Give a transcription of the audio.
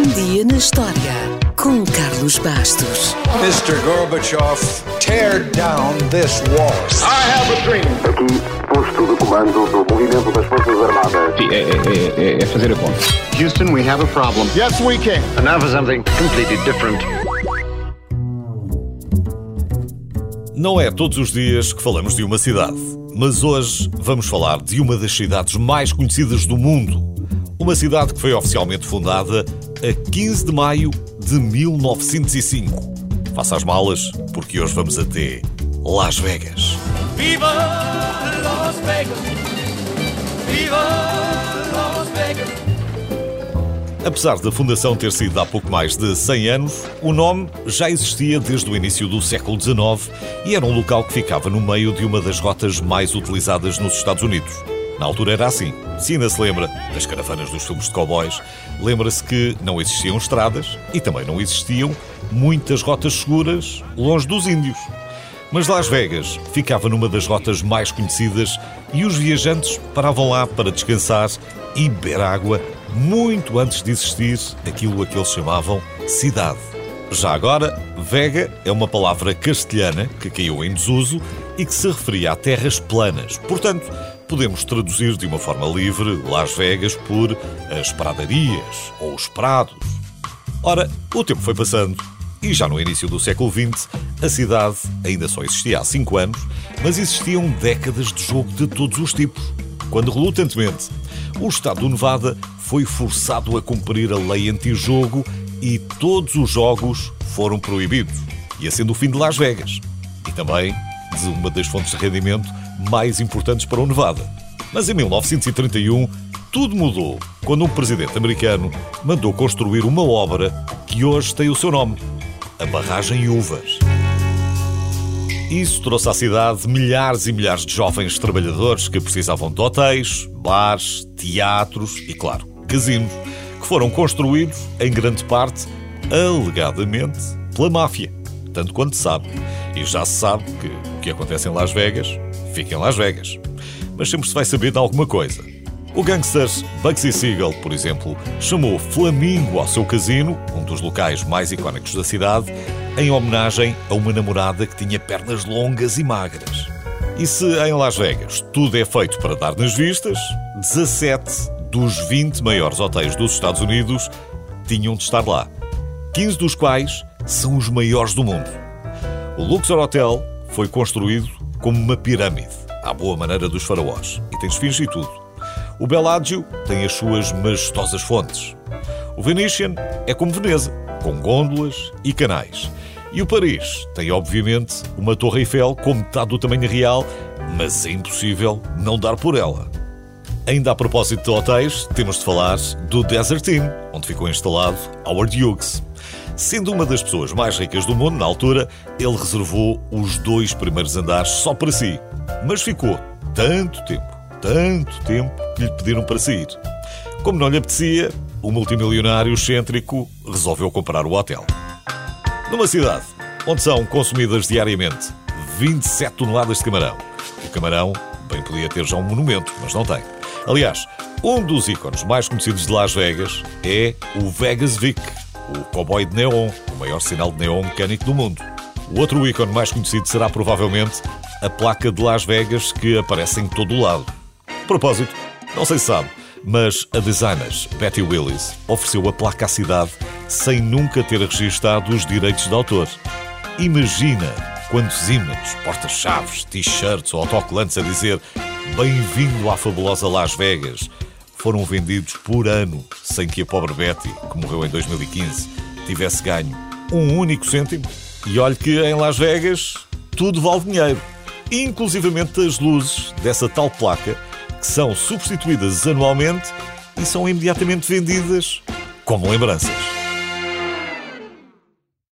Um dia na história com Carlos Bastos. Mr. Gorbachev, tear down this wall. I have a dream. Aqui, posto de comando do movimento das Forças Armadas. Sim, é, é, é, é fazer a conta. Houston, we have a problem. Yes, we can. And now for something completely different. Não é todos os dias que falamos de uma cidade, mas hoje vamos falar de uma das cidades mais conhecidas do mundo. Uma cidade que foi oficialmente fundada a 15 de maio de 1905. Faça as malas, porque hoje vamos até Las Vegas. Viva Las Vegas! Viva Las Vegas! Apesar da fundação ter sido há pouco mais de 100 anos, o nome já existia desde o início do século XIX e era um local que ficava no meio de uma das rotas mais utilizadas nos Estados Unidos. Na altura era assim. Se ainda se lembra das caravanas dos filmes de cowboys, lembra-se que não existiam estradas e também não existiam muitas rotas seguras longe dos índios. Mas Las Vegas ficava numa das rotas mais conhecidas e os viajantes paravam lá para descansar e beber água muito antes de existir aquilo a que eles chamavam cidade. Já agora, Vega é uma palavra castelhana que caiu em desuso e que se referia a terras planas. Portanto, podemos traduzir de uma forma livre Las Vegas por as pradarias ou os prados. Ora, o tempo foi passando e já no início do século XX a cidade ainda só existia há 5 anos, mas existiam décadas de jogo de todos os tipos. Quando relutantemente o Estado do Nevada foi forçado a cumprir a lei anti-jogo e todos os jogos foram proibidos, ia sendo o fim de Las Vegas e também uma das fontes de rendimento mais importantes para o Nevada. Mas em 1931 tudo mudou quando um presidente americano mandou construir uma obra que hoje tem o seu nome, a Barragem Uvas. Isso trouxe à cidade milhares e milhares de jovens trabalhadores que precisavam de hotéis, bares, teatros e, claro, casinos, que foram construídos, em grande parte, alegadamente, pela máfia. Tanto quanto sabe. E já se sabe que que acontece em Las Vegas fica em Las Vegas. Mas sempre se vai saber de alguma coisa. O gangster Bugsy Siegel, por exemplo, chamou Flamingo ao seu casino, um dos locais mais icónicos da cidade, em homenagem a uma namorada que tinha pernas longas e magras. E se em Las Vegas tudo é feito para dar nas vistas, 17 dos 20 maiores hotéis dos Estados Unidos tinham de estar lá. 15 dos quais são os maiores do mundo. O Luxor Hotel foi construído como uma pirâmide, à boa maneira dos faraós, e tem esfinge e tudo. O Bellagio tem as suas majestosas fontes. O Venetian é como Veneza, com gôndolas e canais. E o Paris tem, obviamente, uma Torre Eiffel com metade do tamanho real, mas é impossível não dar por ela. Ainda a propósito de hotéis, temos de falar do Desert Inn, onde ficou instalado Howard Hughes. Sendo uma das pessoas mais ricas do mundo na altura, ele reservou os dois primeiros andares só para si. Mas ficou tanto tempo, tanto tempo, que lhe pediram para sair. Como não lhe apetecia, o multimilionário excêntrico resolveu comprar o hotel. Numa cidade onde são consumidas diariamente 27 toneladas de camarão. O camarão bem podia ter já um monumento, mas não tem. Aliás, um dos ícones mais conhecidos de Las Vegas é o Vegas Vic, o cowboy de neon, o maior sinal de neon mecânico do mundo. O outro ícone mais conhecido será provavelmente a placa de Las Vegas que aparece em todo o lado. Propósito, não sei se sabe, mas a designer Betty Willis ofereceu a placa à cidade sem nunca ter registado os direitos de autor. Imagina quantos ímãs, porta-chaves, t-shirts ou autocolantes a dizer Bem-vindo à fabulosa Las Vegas foram vendidos por ano sem que a pobre Betty, que morreu em 2015, tivesse ganho um único cêntimo. E olhe que em Las Vegas tudo vale dinheiro, inclusivamente as luzes dessa tal placa que são substituídas anualmente e são imediatamente vendidas como lembranças.